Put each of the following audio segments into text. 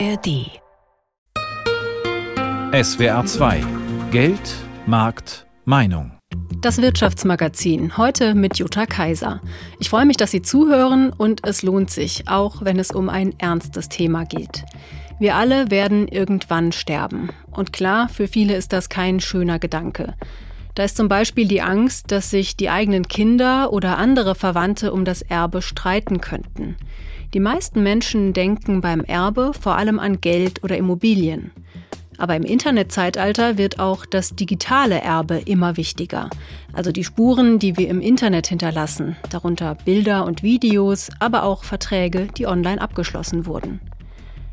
ARD. SWR 2 Geld, Markt, Meinung. Das Wirtschaftsmagazin, heute mit Jutta Kaiser. Ich freue mich, dass Sie zuhören und es lohnt sich, auch wenn es um ein ernstes Thema geht. Wir alle werden irgendwann sterben. Und klar, für viele ist das kein schöner Gedanke. Da ist zum Beispiel die Angst, dass sich die eigenen Kinder oder andere Verwandte um das Erbe streiten könnten. Die meisten Menschen denken beim Erbe vor allem an Geld oder Immobilien. Aber im Internetzeitalter wird auch das digitale Erbe immer wichtiger. Also die Spuren, die wir im Internet hinterlassen, darunter Bilder und Videos, aber auch Verträge, die online abgeschlossen wurden.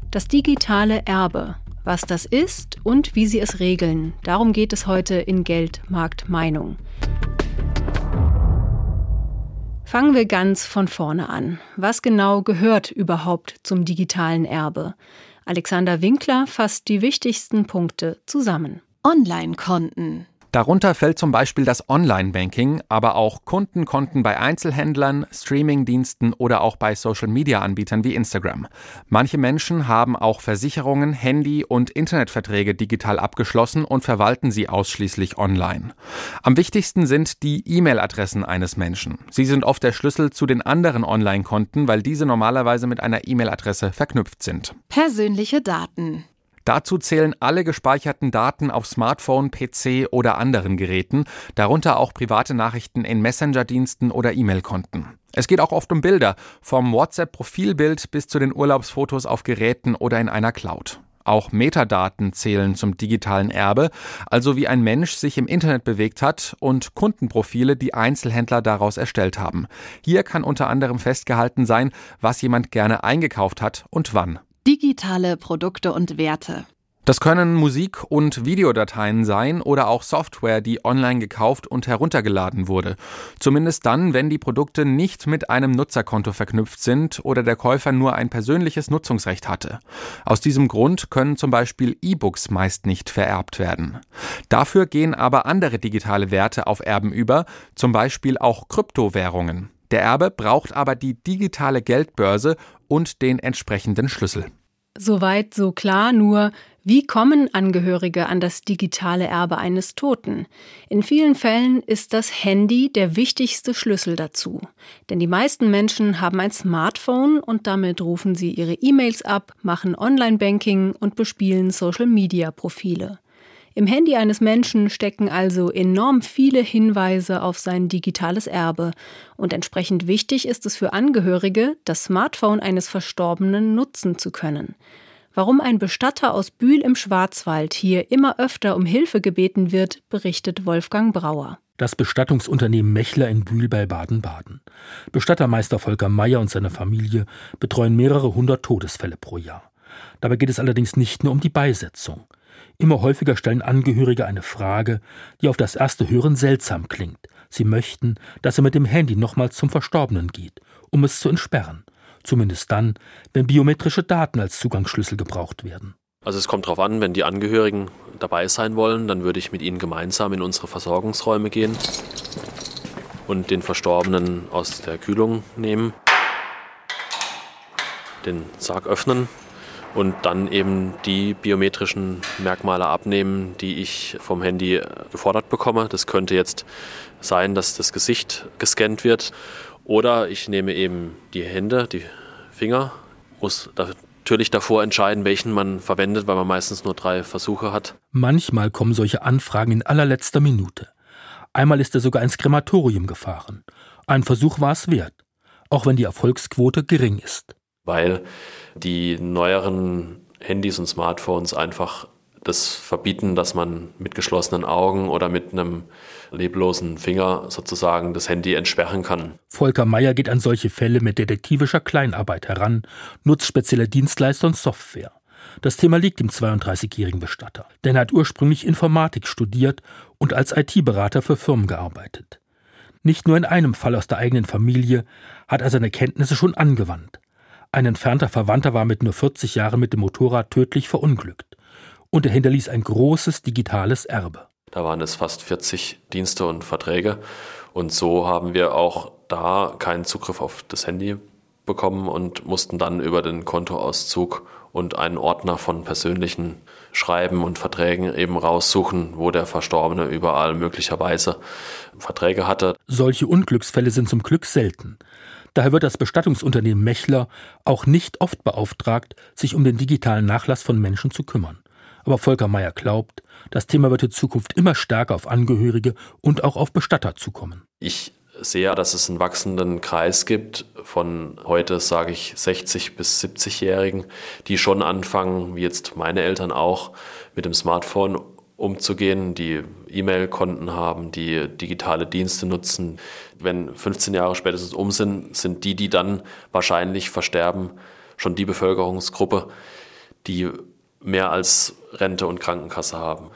Das digitale Erbe, was das ist und wie sie es regeln, darum geht es heute in Geld, Markt, Meinung. Fangen wir ganz von vorne an. Was genau gehört überhaupt zum digitalen Erbe? Alexander Winkler fasst die wichtigsten Punkte zusammen. Online-Konten. Darunter fällt zum Beispiel das Online-Banking, aber auch Kundenkonten bei Einzelhändlern, Streamingdiensten oder auch bei Social-Media-Anbietern wie Instagram. Manche Menschen haben auch Versicherungen, Handy- und Internetverträge digital abgeschlossen und verwalten sie ausschließlich online. Am wichtigsten sind die E-Mail-Adressen eines Menschen. Sie sind oft der Schlüssel zu den anderen Online-Konten, weil diese normalerweise mit einer E-Mail-Adresse verknüpft sind. Persönliche Daten. Dazu zählen alle gespeicherten Daten auf Smartphone, PC oder anderen Geräten, darunter auch private Nachrichten in Messenger-Diensten oder E-Mail-Konten. Es geht auch oft um Bilder, vom WhatsApp-Profilbild bis zu den Urlaubsfotos auf Geräten oder in einer Cloud. Auch Metadaten zählen zum digitalen Erbe, also wie ein Mensch sich im Internet bewegt hat und Kundenprofile, die Einzelhändler daraus erstellt haben. Hier kann unter anderem festgehalten sein, was jemand gerne eingekauft hat und wann. Digitale Produkte und Werte. Das können Musik- und Videodateien sein oder auch Software, die online gekauft und heruntergeladen wurde. Zumindest dann, wenn die Produkte nicht mit einem Nutzerkonto verknüpft sind oder der Käufer nur ein persönliches Nutzungsrecht hatte. Aus diesem Grund können zum Beispiel E-Books meist nicht vererbt werden. Dafür gehen aber andere digitale Werte auf Erben über, zum Beispiel auch Kryptowährungen. Der Erbe braucht aber die digitale Geldbörse und den entsprechenden Schlüssel. Soweit so klar, nur wie kommen Angehörige an das digitale Erbe eines Toten? In vielen Fällen ist das Handy der wichtigste Schlüssel dazu. Denn die meisten Menschen haben ein Smartphone und damit rufen sie ihre E-Mails ab, machen Online-Banking und bespielen Social-Media-Profile. Im Handy eines Menschen stecken also enorm viele Hinweise auf sein digitales Erbe und entsprechend wichtig ist es für Angehörige, das Smartphone eines Verstorbenen nutzen zu können. Warum ein Bestatter aus Bühl im Schwarzwald hier immer öfter um Hilfe gebeten wird, berichtet Wolfgang Brauer. Das Bestattungsunternehmen Mechler in Bühl bei Baden-Baden. Bestattermeister Volker Meyer und seine Familie betreuen mehrere hundert Todesfälle pro Jahr. Dabei geht es allerdings nicht nur um die Beisetzung. Immer häufiger stellen Angehörige eine Frage, die auf das erste Hören seltsam klingt. Sie möchten, dass er mit dem Handy nochmals zum Verstorbenen geht, um es zu entsperren. Zumindest dann, wenn biometrische Daten als Zugangsschlüssel gebraucht werden. Also es kommt darauf an, wenn die Angehörigen dabei sein wollen, dann würde ich mit ihnen gemeinsam in unsere Versorgungsräume gehen und den Verstorbenen aus der Kühlung nehmen, den Sarg öffnen und dann eben die biometrischen Merkmale abnehmen, die ich vom Handy gefordert bekomme. Das könnte jetzt sein, dass das Gesicht gescannt wird oder ich nehme eben die Hände, die Finger, muss natürlich davor entscheiden, welchen man verwendet, weil man meistens nur drei Versuche hat. Manchmal kommen solche Anfragen in allerletzter Minute. Einmal ist er sogar ins Krematorium gefahren. Ein Versuch war es wert, auch wenn die Erfolgsquote gering ist. Weil die neueren Handys und Smartphones einfach das verbieten, dass man mit geschlossenen Augen oder mit einem leblosen Finger sozusagen das Handy entsperren kann. Volker Meyer geht an solche Fälle mit detektivischer Kleinarbeit heran, nutzt spezielle Dienstleister und Software. Das Thema liegt dem 32-jährigen Bestatter, denn er hat ursprünglich Informatik studiert und als IT-Berater für Firmen gearbeitet. Nicht nur in einem Fall aus der eigenen Familie hat er seine Kenntnisse schon angewandt. Ein entfernter Verwandter war mit nur 40 Jahren mit dem Motorrad tödlich verunglückt. Und er hinterließ ein großes digitales Erbe. Da waren es fast 40 Dienste und Verträge. Und so haben wir auch da keinen Zugriff auf das Handy bekommen und mussten dann über den Kontoauszug und einen Ordner von persönlichen Schreiben und Verträgen eben raussuchen, wo der Verstorbene überall möglicherweise Verträge hatte. Solche Unglücksfälle sind zum Glück selten. Daher wird das Bestattungsunternehmen Mechler auch nicht oft beauftragt, sich um den digitalen Nachlass von Menschen zu kümmern. Aber Volker Meyer glaubt, das Thema wird in Zukunft immer stärker auf Angehörige und auch auf Bestatter zukommen. Ich sehe, dass es einen wachsenden Kreis gibt von heute, sage ich, 60 bis 70-Jährigen, die schon anfangen, wie jetzt meine Eltern auch, mit dem Smartphone umzugehen, die E-Mail-Konten haben, die digitale Dienste nutzen. Wenn 15 Jahre spätestens um sind, sind die, die dann wahrscheinlich versterben, schon die Bevölkerungsgruppe, die mehr als Rente und Krankenkasse haben.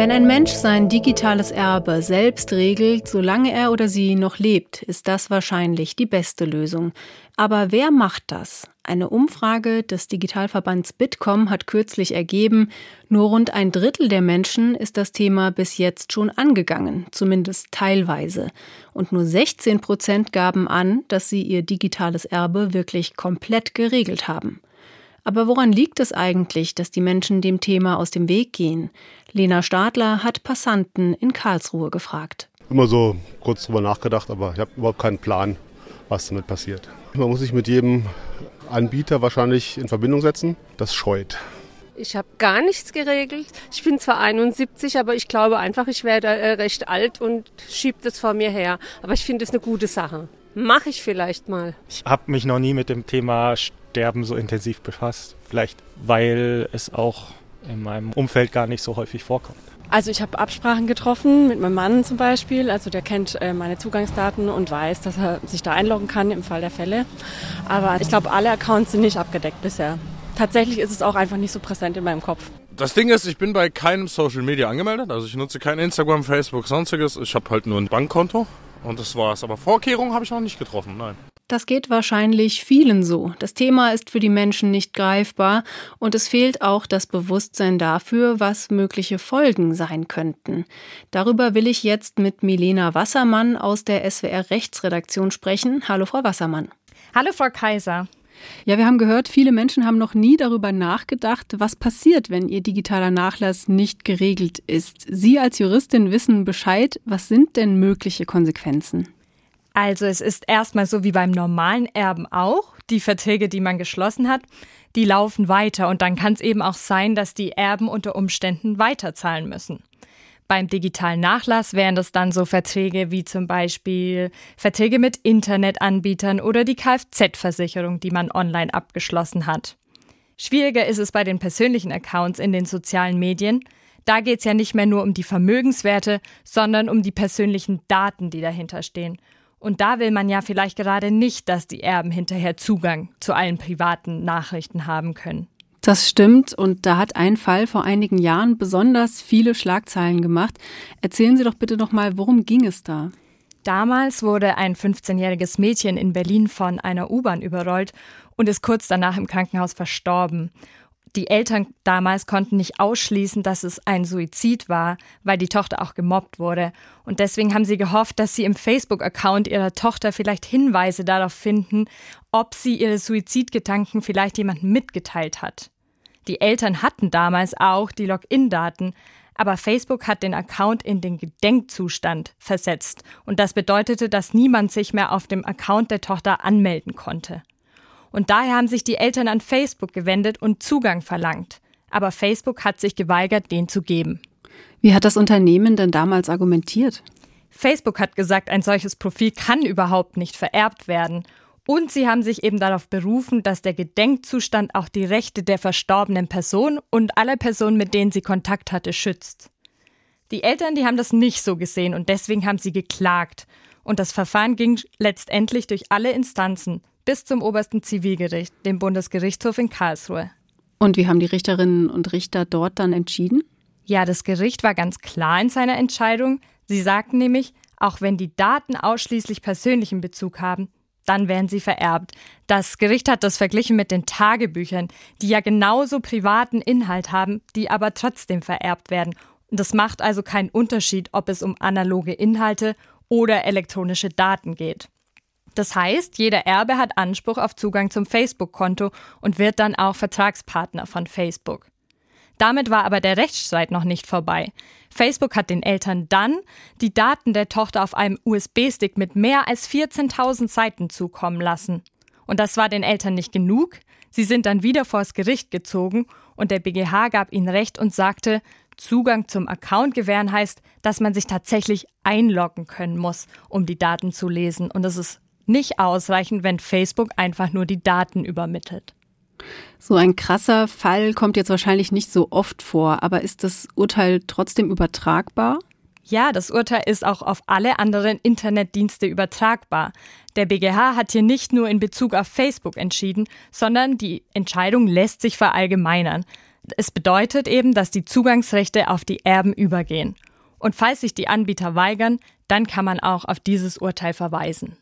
Wenn ein Mensch sein digitales Erbe selbst regelt, solange er oder sie noch lebt, ist das wahrscheinlich die beste Lösung. Aber wer macht das? Eine Umfrage des Digitalverbands Bitkom hat kürzlich ergeben, nur rund ein Drittel der Menschen ist das Thema bis jetzt schon angegangen, zumindest teilweise. Und nur 16 Prozent gaben an, dass sie ihr digitales Erbe wirklich komplett geregelt haben. Aber woran liegt es eigentlich, dass die Menschen dem Thema aus dem Weg gehen? Lena Stadler hat Passanten in Karlsruhe gefragt. Immer so kurz drüber nachgedacht, aber ich habe überhaupt keinen Plan, was damit passiert. Man muss sich mit jedem Anbieter wahrscheinlich in Verbindung setzen. Das scheut. Ich habe gar nichts geregelt. Ich bin zwar 71, aber ich glaube einfach, ich werde äh, recht alt und schiebe das vor mir her. Aber ich finde es eine gute Sache. Mache ich vielleicht mal. Ich habe mich noch nie mit dem Thema Sterben so intensiv befasst. Vielleicht, weil es auch in meinem Umfeld gar nicht so häufig vorkommt. Also ich habe Absprachen getroffen mit meinem Mann zum Beispiel. Also der kennt äh, meine Zugangsdaten und weiß, dass er sich da einloggen kann im Fall der Fälle. Aber ich glaube, alle Accounts sind nicht abgedeckt bisher. Tatsächlich ist es auch einfach nicht so präsent in meinem Kopf. Das Ding ist, ich bin bei keinem Social Media angemeldet. Also ich nutze kein Instagram, Facebook, sonstiges. Ich habe halt nur ein Bankkonto und das war's. Aber Vorkehrungen habe ich noch nicht getroffen, nein. Das geht wahrscheinlich vielen so. Das Thema ist für die Menschen nicht greifbar und es fehlt auch das Bewusstsein dafür, was mögliche Folgen sein könnten. Darüber will ich jetzt mit Milena Wassermann aus der SWR Rechtsredaktion sprechen. Hallo, Frau Wassermann. Hallo, Frau Kaiser. Ja, wir haben gehört, viele Menschen haben noch nie darüber nachgedacht, was passiert, wenn ihr digitaler Nachlass nicht geregelt ist. Sie als Juristin wissen Bescheid. Was sind denn mögliche Konsequenzen? Also es ist erstmal so wie beim normalen Erben auch. Die Verträge, die man geschlossen hat, die laufen weiter und dann kann es eben auch sein, dass die Erben unter Umständen weiterzahlen müssen. Beim digitalen Nachlass wären das dann so Verträge wie zum Beispiel Verträge mit Internetanbietern oder die Kfz-Versicherung, die man online abgeschlossen hat. Schwieriger ist es bei den persönlichen Accounts in den sozialen Medien. Da geht es ja nicht mehr nur um die Vermögenswerte, sondern um die persönlichen Daten, die dahinter stehen. Und da will man ja vielleicht gerade nicht, dass die Erben hinterher Zugang zu allen privaten Nachrichten haben können. Das stimmt und da hat ein Fall vor einigen Jahren besonders viele Schlagzeilen gemacht. Erzählen Sie doch bitte noch mal, worum ging es da? Damals wurde ein 15-jähriges Mädchen in Berlin von einer U-Bahn überrollt und ist kurz danach im Krankenhaus verstorben. Die Eltern damals konnten nicht ausschließen, dass es ein Suizid war, weil die Tochter auch gemobbt wurde. Und deswegen haben sie gehofft, dass sie im Facebook-Account ihrer Tochter vielleicht Hinweise darauf finden, ob sie ihre Suizidgedanken vielleicht jemandem mitgeteilt hat. Die Eltern hatten damals auch die Login-Daten, aber Facebook hat den Account in den Gedenkzustand versetzt. Und das bedeutete, dass niemand sich mehr auf dem Account der Tochter anmelden konnte. Und daher haben sich die Eltern an Facebook gewendet und Zugang verlangt. Aber Facebook hat sich geweigert, den zu geben. Wie hat das Unternehmen denn damals argumentiert? Facebook hat gesagt, ein solches Profil kann überhaupt nicht vererbt werden. Und sie haben sich eben darauf berufen, dass der Gedenkzustand auch die Rechte der verstorbenen Person und aller Personen, mit denen sie Kontakt hatte, schützt. Die Eltern, die haben das nicht so gesehen und deswegen haben sie geklagt. Und das Verfahren ging letztendlich durch alle Instanzen, bis zum obersten Zivilgericht, dem Bundesgerichtshof in Karlsruhe. Und wie haben die Richterinnen und Richter dort dann entschieden? Ja, das Gericht war ganz klar in seiner Entscheidung. Sie sagten nämlich, auch wenn die Daten ausschließlich persönlichen Bezug haben, dann werden sie vererbt. Das Gericht hat das verglichen mit den Tagebüchern, die ja genauso privaten Inhalt haben, die aber trotzdem vererbt werden. Und das macht also keinen Unterschied, ob es um analoge Inhalte oder elektronische Daten geht. Das heißt, jeder Erbe hat Anspruch auf Zugang zum Facebook-Konto und wird dann auch Vertragspartner von Facebook. Damit war aber der Rechtsstreit noch nicht vorbei. Facebook hat den Eltern dann die Daten der Tochter auf einem USB-Stick mit mehr als 14.000 Seiten zukommen lassen. Und das war den Eltern nicht genug. Sie sind dann wieder vors Gericht gezogen und der BGH gab ihnen Recht und sagte, Zugang zum Account gewähren heißt, dass man sich tatsächlich einloggen können muss, um die Daten zu lesen. Und es ist nicht ausreichend, wenn Facebook einfach nur die Daten übermittelt. So ein krasser Fall kommt jetzt wahrscheinlich nicht so oft vor, aber ist das Urteil trotzdem übertragbar? Ja, das Urteil ist auch auf alle anderen Internetdienste übertragbar. Der BGH hat hier nicht nur in Bezug auf Facebook entschieden, sondern die Entscheidung lässt sich verallgemeinern. Es bedeutet eben, dass die Zugangsrechte auf die Erben übergehen. Und falls sich die Anbieter weigern, dann kann man auch auf dieses Urteil verweisen.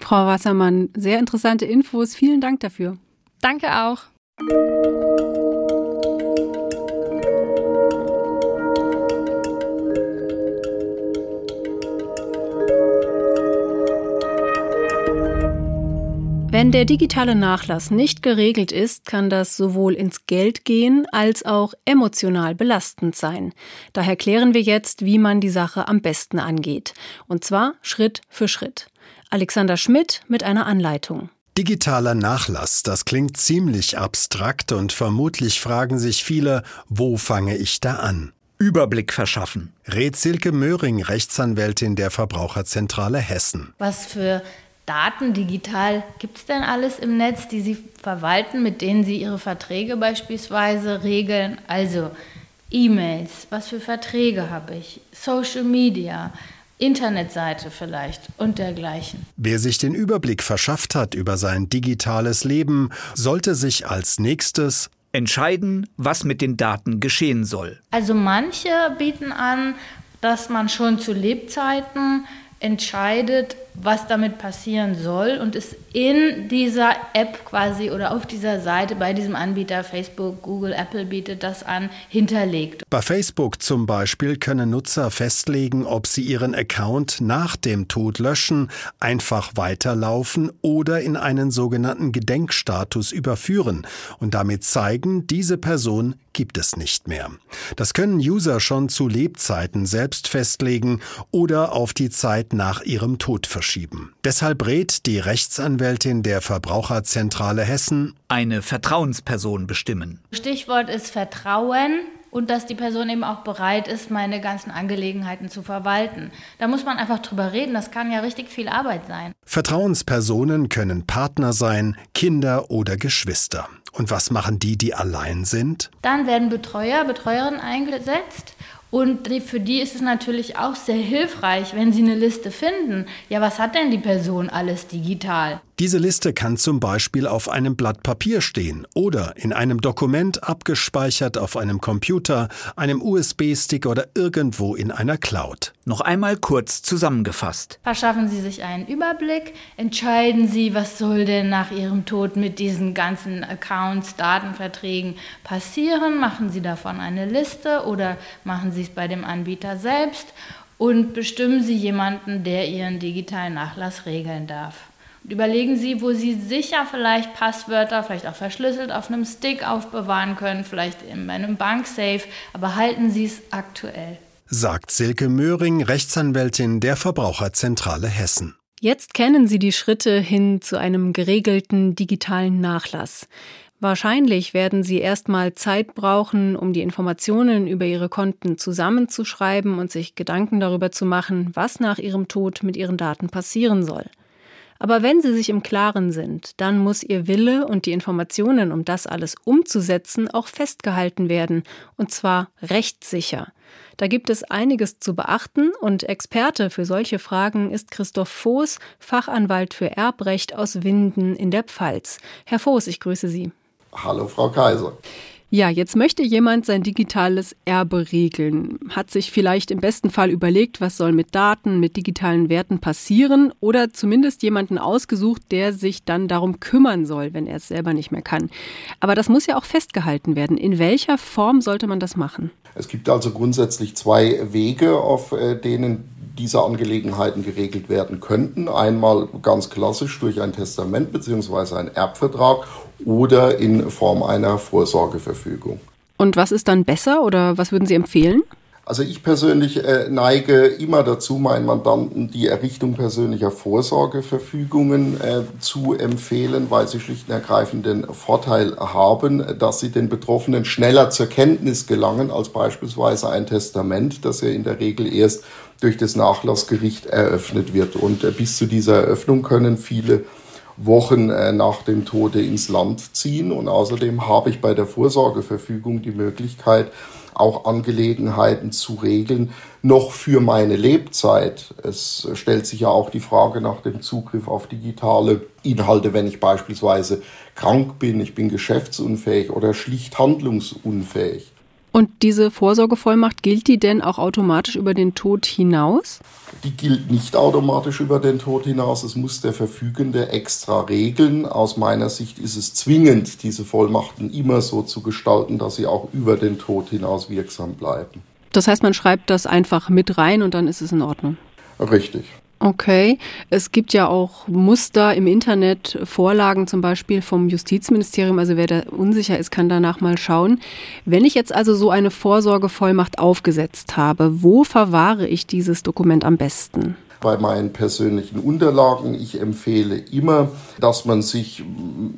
Frau Wassermann, sehr interessante Infos. Vielen Dank dafür. Danke auch. Wenn der digitale Nachlass nicht geregelt ist, kann das sowohl ins Geld gehen als auch emotional belastend sein. Daher klären wir jetzt, wie man die Sache am besten angeht. Und zwar Schritt für Schritt. Alexander Schmidt mit einer Anleitung. Digitaler Nachlass, das klingt ziemlich abstrakt und vermutlich fragen sich viele, wo fange ich da an? Überblick verschaffen. Rät Silke Möhring, Rechtsanwältin der Verbraucherzentrale Hessen. Was für Daten digital gibt es denn alles im Netz, die Sie verwalten, mit denen Sie Ihre Verträge beispielsweise regeln? Also E-Mails, was für Verträge habe ich? Social Media, Internetseite vielleicht und dergleichen. Wer sich den Überblick verschafft hat über sein digitales Leben, sollte sich als nächstes entscheiden, was mit den Daten geschehen soll. Also manche bieten an, dass man schon zu Lebzeiten entscheidet, was damit passieren soll und es in dieser App quasi oder auf dieser Seite bei diesem Anbieter Facebook, Google, Apple bietet das an, hinterlegt. Bei Facebook zum Beispiel können Nutzer festlegen, ob sie ihren Account nach dem Tod löschen, einfach weiterlaufen oder in einen sogenannten Gedenkstatus überführen und damit zeigen, diese Person gibt es nicht mehr. Das können User schon zu Lebzeiten selbst festlegen oder auf die Zeit nach ihrem Tod verschieben. Deshalb rät die Rechtsanwältin der Verbraucherzentrale Hessen eine Vertrauensperson bestimmen. Stichwort ist Vertrauen und dass die Person eben auch bereit ist, meine ganzen Angelegenheiten zu verwalten. Da muss man einfach drüber reden, das kann ja richtig viel Arbeit sein. Vertrauenspersonen können Partner sein, Kinder oder Geschwister. Und was machen die, die allein sind? Dann werden Betreuer, Betreuerinnen eingesetzt und für die ist es natürlich auch sehr hilfreich, wenn sie eine Liste finden. Ja, was hat denn die Person alles digital? Diese Liste kann zum Beispiel auf einem Blatt Papier stehen oder in einem Dokument abgespeichert auf einem Computer, einem USB-Stick oder irgendwo in einer Cloud. Noch einmal kurz zusammengefasst. Verschaffen Sie sich einen Überblick, entscheiden Sie, was soll denn nach Ihrem Tod mit diesen ganzen Accounts, Datenverträgen passieren, machen Sie davon eine Liste oder machen Sie es bei dem Anbieter selbst und bestimmen Sie jemanden, der Ihren digitalen Nachlass regeln darf. Und überlegen Sie, wo Sie sicher vielleicht Passwörter, vielleicht auch verschlüsselt auf einem Stick aufbewahren können, vielleicht in einem Banksafe, aber halten Sie es aktuell. Sagt Silke Möhring, Rechtsanwältin der Verbraucherzentrale Hessen. Jetzt kennen Sie die Schritte hin zu einem geregelten digitalen Nachlass. Wahrscheinlich werden Sie erstmal Zeit brauchen, um die Informationen über Ihre Konten zusammenzuschreiben und sich Gedanken darüber zu machen, was nach Ihrem Tod mit Ihren Daten passieren soll. Aber wenn sie sich im Klaren sind, dann muss ihr Wille und die Informationen, um das alles umzusetzen, auch festgehalten werden, und zwar rechtssicher. Da gibt es einiges zu beachten und Experte für solche Fragen ist Christoph Voß, Fachanwalt für Erbrecht aus Winden in der Pfalz. Herr Voß, ich grüße Sie. Hallo, Frau Kaiser. Ja, jetzt möchte jemand sein digitales Erbe regeln, hat sich vielleicht im besten Fall überlegt, was soll mit Daten, mit digitalen Werten passieren oder zumindest jemanden ausgesucht, der sich dann darum kümmern soll, wenn er es selber nicht mehr kann. Aber das muss ja auch festgehalten werden. In welcher Form sollte man das machen? Es gibt also grundsätzlich zwei Wege, auf äh, denen diese Angelegenheiten geregelt werden könnten. Einmal ganz klassisch durch ein Testament bzw. einen Erbvertrag oder in Form einer Vorsorgeverfügung. Und was ist dann besser oder was würden Sie empfehlen? Also ich persönlich äh, neige immer dazu, meinen Mandanten die Errichtung persönlicher Vorsorgeverfügungen äh, zu empfehlen, weil sie schlicht und ergreifend den Vorteil haben, dass sie den Betroffenen schneller zur Kenntnis gelangen als beispielsweise ein Testament, das ja in der Regel erst durch das Nachlassgericht eröffnet wird. Und äh, bis zu dieser Eröffnung können viele Wochen äh, nach dem Tode ins Land ziehen. Und außerdem habe ich bei der Vorsorgeverfügung die Möglichkeit, auch Angelegenheiten zu regeln, noch für meine Lebzeit. Es stellt sich ja auch die Frage nach dem Zugriff auf digitale Inhalte, wenn ich beispielsweise krank bin, ich bin geschäftsunfähig oder schlicht handlungsunfähig. Und diese Vorsorgevollmacht, gilt die denn auch automatisch über den Tod hinaus? Die gilt nicht automatisch über den Tod hinaus. Es muss der Verfügende extra regeln. Aus meiner Sicht ist es zwingend, diese Vollmachten immer so zu gestalten, dass sie auch über den Tod hinaus wirksam bleiben. Das heißt, man schreibt das einfach mit rein und dann ist es in Ordnung. Richtig. Okay, es gibt ja auch Muster im Internet, Vorlagen zum Beispiel vom Justizministerium. Also wer da unsicher ist, kann danach mal schauen. Wenn ich jetzt also so eine Vorsorgevollmacht aufgesetzt habe, wo verwahre ich dieses Dokument am besten? Bei meinen persönlichen Unterlagen. Ich empfehle immer, dass man sich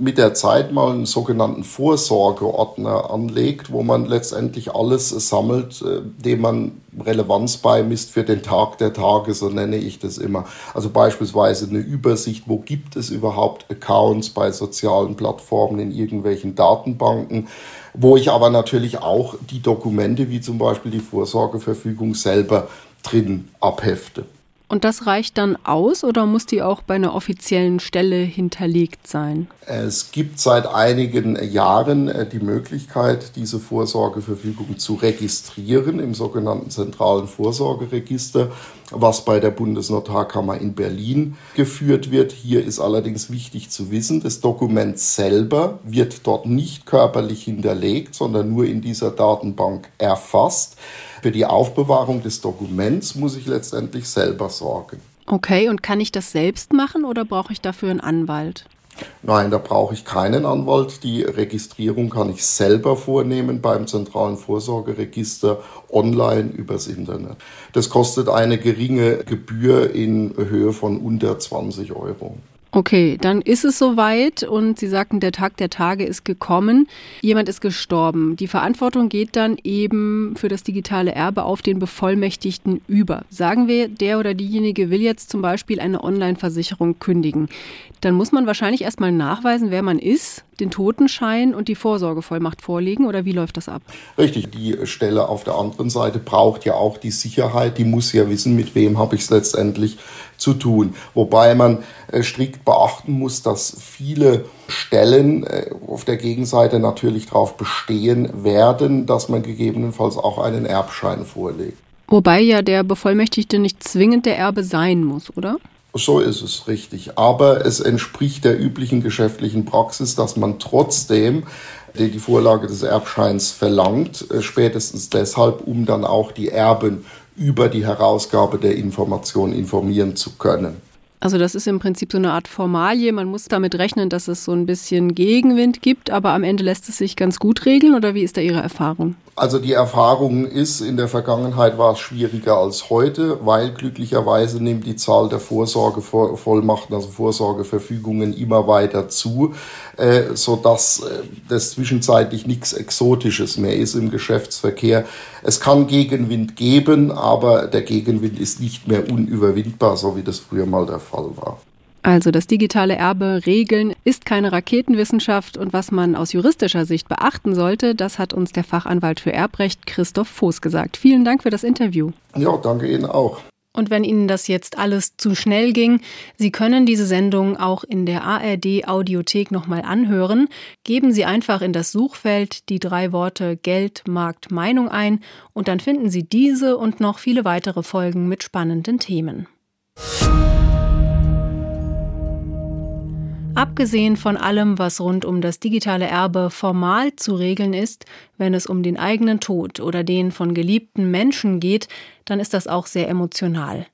mit der Zeit mal einen sogenannten Vorsorgeordner anlegt, wo man letztendlich alles sammelt, äh, dem man Relevanz beimisst für den Tag der Tage, so nenne ich das immer. Also beispielsweise eine Übersicht, wo gibt es überhaupt Accounts bei sozialen Plattformen in irgendwelchen Datenbanken, wo ich aber natürlich auch die Dokumente wie zum Beispiel die Vorsorgeverfügung selber drin abhefte. Und das reicht dann aus oder muss die auch bei einer offiziellen Stelle hinterlegt sein? Es gibt seit einigen Jahren äh, die Möglichkeit, diese Vorsorgeverfügung zu registrieren im sogenannten zentralen Vorsorgeregister, was bei der Bundesnotarkammer in Berlin geführt wird. Hier ist allerdings wichtig zu wissen, das Dokument selber wird dort nicht körperlich hinterlegt, sondern nur in dieser Datenbank erfasst. Für die Aufbewahrung des Dokuments muss ich letztendlich selber sorgen. Okay, und kann ich das selbst machen oder brauche ich dafür einen Anwalt? Nein, da brauche ich keinen Anwalt. Die Registrierung kann ich selber vornehmen beim zentralen Vorsorgeregister online übers Internet. Das kostet eine geringe Gebühr in Höhe von unter 20 Euro. Okay, dann ist es soweit und Sie sagten, der Tag der Tage ist gekommen. Jemand ist gestorben. Die Verantwortung geht dann eben für das digitale Erbe auf den Bevollmächtigten über. Sagen wir, der oder diejenige will jetzt zum Beispiel eine Online-Versicherung kündigen. Dann muss man wahrscheinlich erstmal nachweisen, wer man ist, den Totenschein und die Vorsorgevollmacht vorlegen oder wie läuft das ab? Richtig, die Stelle auf der anderen Seite braucht ja auch die Sicherheit, die muss ja wissen, mit wem habe ich es letztendlich zu tun. Wobei man äh, strikt beachten muss, dass viele Stellen äh, auf der Gegenseite natürlich darauf bestehen werden, dass man gegebenenfalls auch einen Erbschein vorlegt. Wobei ja der Bevollmächtigte nicht zwingend der Erbe sein muss, oder? So ist es richtig. Aber es entspricht der üblichen geschäftlichen Praxis, dass man trotzdem die Vorlage des Erbscheins verlangt, äh, spätestens deshalb, um dann auch die Erben über die Herausgabe der Information informieren zu können. Also das ist im Prinzip so eine Art Formalie. Man muss damit rechnen, dass es so ein bisschen Gegenwind gibt, aber am Ende lässt es sich ganz gut regeln oder wie ist da Ihre Erfahrung? Also die Erfahrung ist, in der Vergangenheit war es schwieriger als heute, weil glücklicherweise nimmt die Zahl der Vorsorgevollmachten, also Vorsorgeverfügungen immer weiter zu, äh, sodass äh, das zwischenzeitlich nichts Exotisches mehr ist im Geschäftsverkehr. Es kann Gegenwind geben, aber der Gegenwind ist nicht mehr unüberwindbar, so wie das früher mal der Fall war. Also das digitale Erbe regeln ist keine Raketenwissenschaft und was man aus juristischer Sicht beachten sollte, das hat uns der Fachanwalt für Erbrecht Christoph Voß gesagt. Vielen Dank für das Interview. Ja, danke Ihnen auch. Und wenn Ihnen das jetzt alles zu schnell ging, Sie können diese Sendung auch in der ARD Audiothek nochmal anhören. Geben Sie einfach in das Suchfeld die drei Worte Geld, Markt, Meinung ein und dann finden Sie diese und noch viele weitere Folgen mit spannenden Themen. Abgesehen von allem, was rund um das digitale Erbe formal zu regeln ist, wenn es um den eigenen Tod oder den von geliebten Menschen geht, dann ist das auch sehr emotional.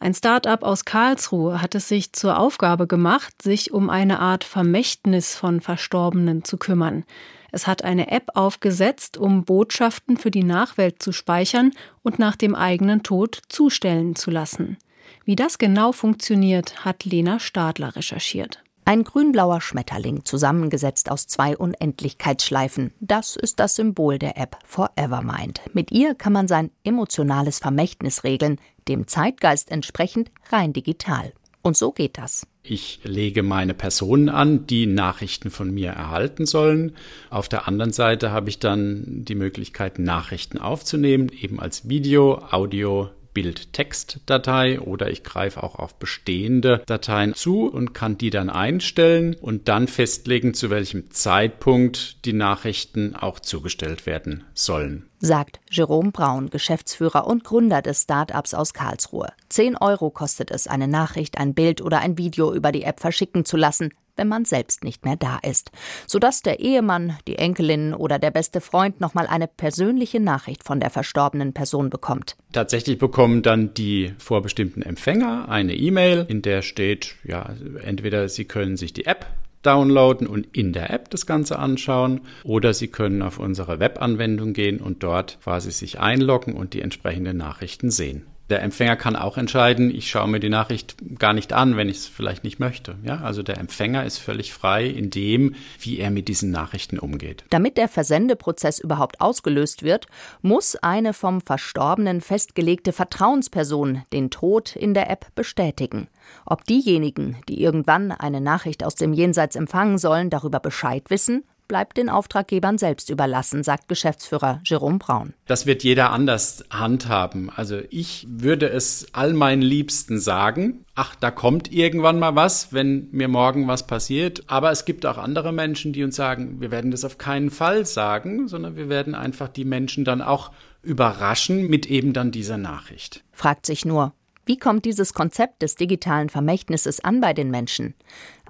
Ein Start-up aus Karlsruhe hat es sich zur Aufgabe gemacht, sich um eine Art Vermächtnis von Verstorbenen zu kümmern. Es hat eine App aufgesetzt, um Botschaften für die Nachwelt zu speichern und nach dem eigenen Tod zustellen zu lassen. Wie das genau funktioniert, hat Lena Stadler recherchiert. Ein grünblauer Schmetterling, zusammengesetzt aus zwei Unendlichkeitsschleifen. Das ist das Symbol der App Forevermind. Mit ihr kann man sein emotionales Vermächtnis regeln, dem Zeitgeist entsprechend rein digital. Und so geht das. Ich lege meine Personen an, die Nachrichten von mir erhalten sollen. Auf der anderen Seite habe ich dann die Möglichkeit, Nachrichten aufzunehmen, eben als Video, Audio, Bild-Text-Datei oder ich greife auch auf bestehende Dateien zu und kann die dann einstellen und dann festlegen, zu welchem Zeitpunkt die Nachrichten auch zugestellt werden sollen. Sagt Jerome Braun, Geschäftsführer und Gründer des Startups aus Karlsruhe. 10 Euro kostet es, eine Nachricht, ein Bild oder ein Video über die App verschicken zu lassen wenn man selbst nicht mehr da ist, sodass der Ehemann, die Enkelin oder der beste Freund nochmal eine persönliche Nachricht von der verstorbenen Person bekommt. Tatsächlich bekommen dann die vorbestimmten Empfänger eine E-Mail, in der steht, ja, entweder sie können sich die App downloaden und in der App das Ganze anschauen oder Sie können auf unsere Webanwendung gehen und dort quasi sich einloggen und die entsprechenden Nachrichten sehen. Der Empfänger kann auch entscheiden, ich schaue mir die Nachricht gar nicht an, wenn ich es vielleicht nicht möchte. Ja, also der Empfänger ist völlig frei in dem, wie er mit diesen Nachrichten umgeht. Damit der Versendeprozess überhaupt ausgelöst wird, muss eine vom Verstorbenen festgelegte Vertrauensperson den Tod in der App bestätigen. Ob diejenigen, die irgendwann eine Nachricht aus dem Jenseits empfangen sollen, darüber Bescheid wissen bleibt den Auftraggebern selbst überlassen, sagt Geschäftsführer Jerome Braun. Das wird jeder anders handhaben. Also ich würde es all meinen Liebsten sagen, ach, da kommt irgendwann mal was, wenn mir morgen was passiert. Aber es gibt auch andere Menschen, die uns sagen, wir werden das auf keinen Fall sagen, sondern wir werden einfach die Menschen dann auch überraschen mit eben dann dieser Nachricht. Fragt sich nur, wie kommt dieses Konzept des digitalen Vermächtnisses an bei den Menschen?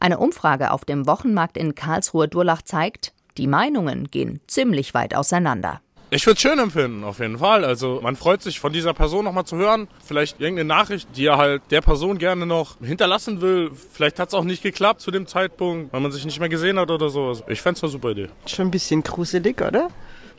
Eine Umfrage auf dem Wochenmarkt in Karlsruhe-Durlach zeigt, die Meinungen gehen ziemlich weit auseinander. Ich würde es schön empfinden, auf jeden Fall. Also man freut sich von dieser Person nochmal zu hören. Vielleicht irgendeine Nachricht, die er halt der Person gerne noch hinterlassen will. Vielleicht hat es auch nicht geklappt zu dem Zeitpunkt, weil man sich nicht mehr gesehen hat oder so. Ich fände es eine super Idee. Schon ein bisschen gruselig, oder?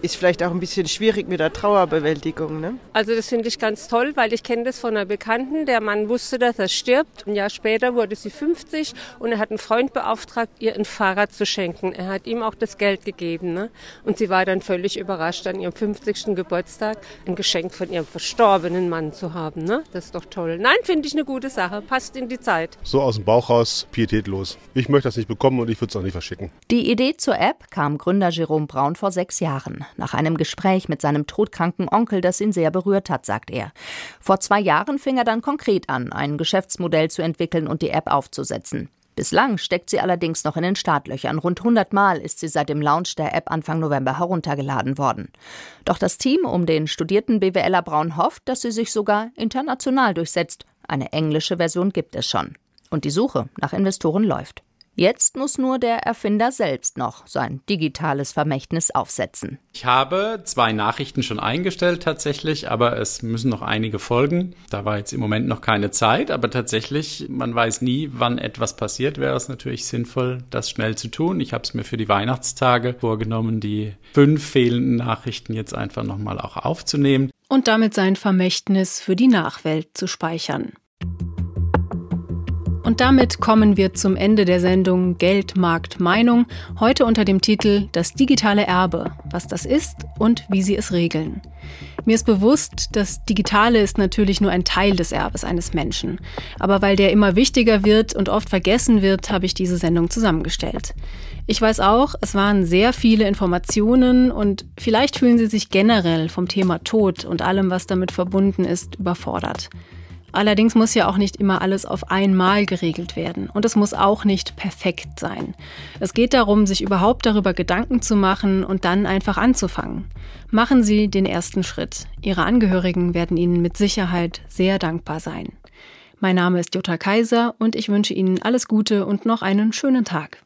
Ist vielleicht auch ein bisschen schwierig mit der Trauerbewältigung. Ne? Also das finde ich ganz toll, weil ich kenne das von einer Bekannten. Der Mann wusste, dass er stirbt. Ein Jahr später wurde sie 50 und er hat einen Freund beauftragt, ihr ein Fahrrad zu schenken. Er hat ihm auch das Geld gegeben. Ne? Und sie war dann völlig überrascht, an ihrem 50. Geburtstag ein Geschenk von ihrem verstorbenen Mann zu haben. Ne? Das ist doch toll. Nein, finde ich eine gute Sache. Passt in die Zeit. So aus dem Bauch raus, pietätlos. Ich möchte das nicht bekommen und ich würde es auch nicht verschicken. Die Idee zur App kam Gründer Jerome Braun vor sechs Jahren nach einem Gespräch mit seinem todkranken Onkel, das ihn sehr berührt hat, sagt er. Vor zwei Jahren fing er dann konkret an, ein Geschäftsmodell zu entwickeln und die App aufzusetzen. Bislang steckt sie allerdings noch in den Startlöchern. Rund 100 Mal ist sie seit dem Launch der App Anfang November heruntergeladen worden. Doch das Team um den studierten BWLer Braun hofft, dass sie sich sogar international durchsetzt. Eine englische Version gibt es schon. Und die Suche nach Investoren läuft. Jetzt muss nur der Erfinder selbst noch sein digitales Vermächtnis aufsetzen. Ich habe zwei Nachrichten schon eingestellt tatsächlich, aber es müssen noch einige folgen. Da war jetzt im Moment noch keine Zeit, aber tatsächlich, man weiß nie, wann etwas passiert, wäre es natürlich sinnvoll, das schnell zu tun. Ich habe es mir für die Weihnachtstage vorgenommen, die fünf fehlenden Nachrichten jetzt einfach nochmal auch aufzunehmen. Und damit sein Vermächtnis für die Nachwelt zu speichern. Und damit kommen wir zum Ende der Sendung Geld, Markt, Meinung, heute unter dem Titel Das digitale Erbe, was das ist und wie Sie es regeln. Mir ist bewusst, das Digitale ist natürlich nur ein Teil des Erbes eines Menschen. Aber weil der immer wichtiger wird und oft vergessen wird, habe ich diese Sendung zusammengestellt. Ich weiß auch, es waren sehr viele Informationen und vielleicht fühlen Sie sich generell vom Thema Tod und allem, was damit verbunden ist, überfordert. Allerdings muss ja auch nicht immer alles auf einmal geregelt werden und es muss auch nicht perfekt sein. Es geht darum, sich überhaupt darüber Gedanken zu machen und dann einfach anzufangen. Machen Sie den ersten Schritt. Ihre Angehörigen werden Ihnen mit Sicherheit sehr dankbar sein. Mein Name ist Jutta Kaiser und ich wünsche Ihnen alles Gute und noch einen schönen Tag.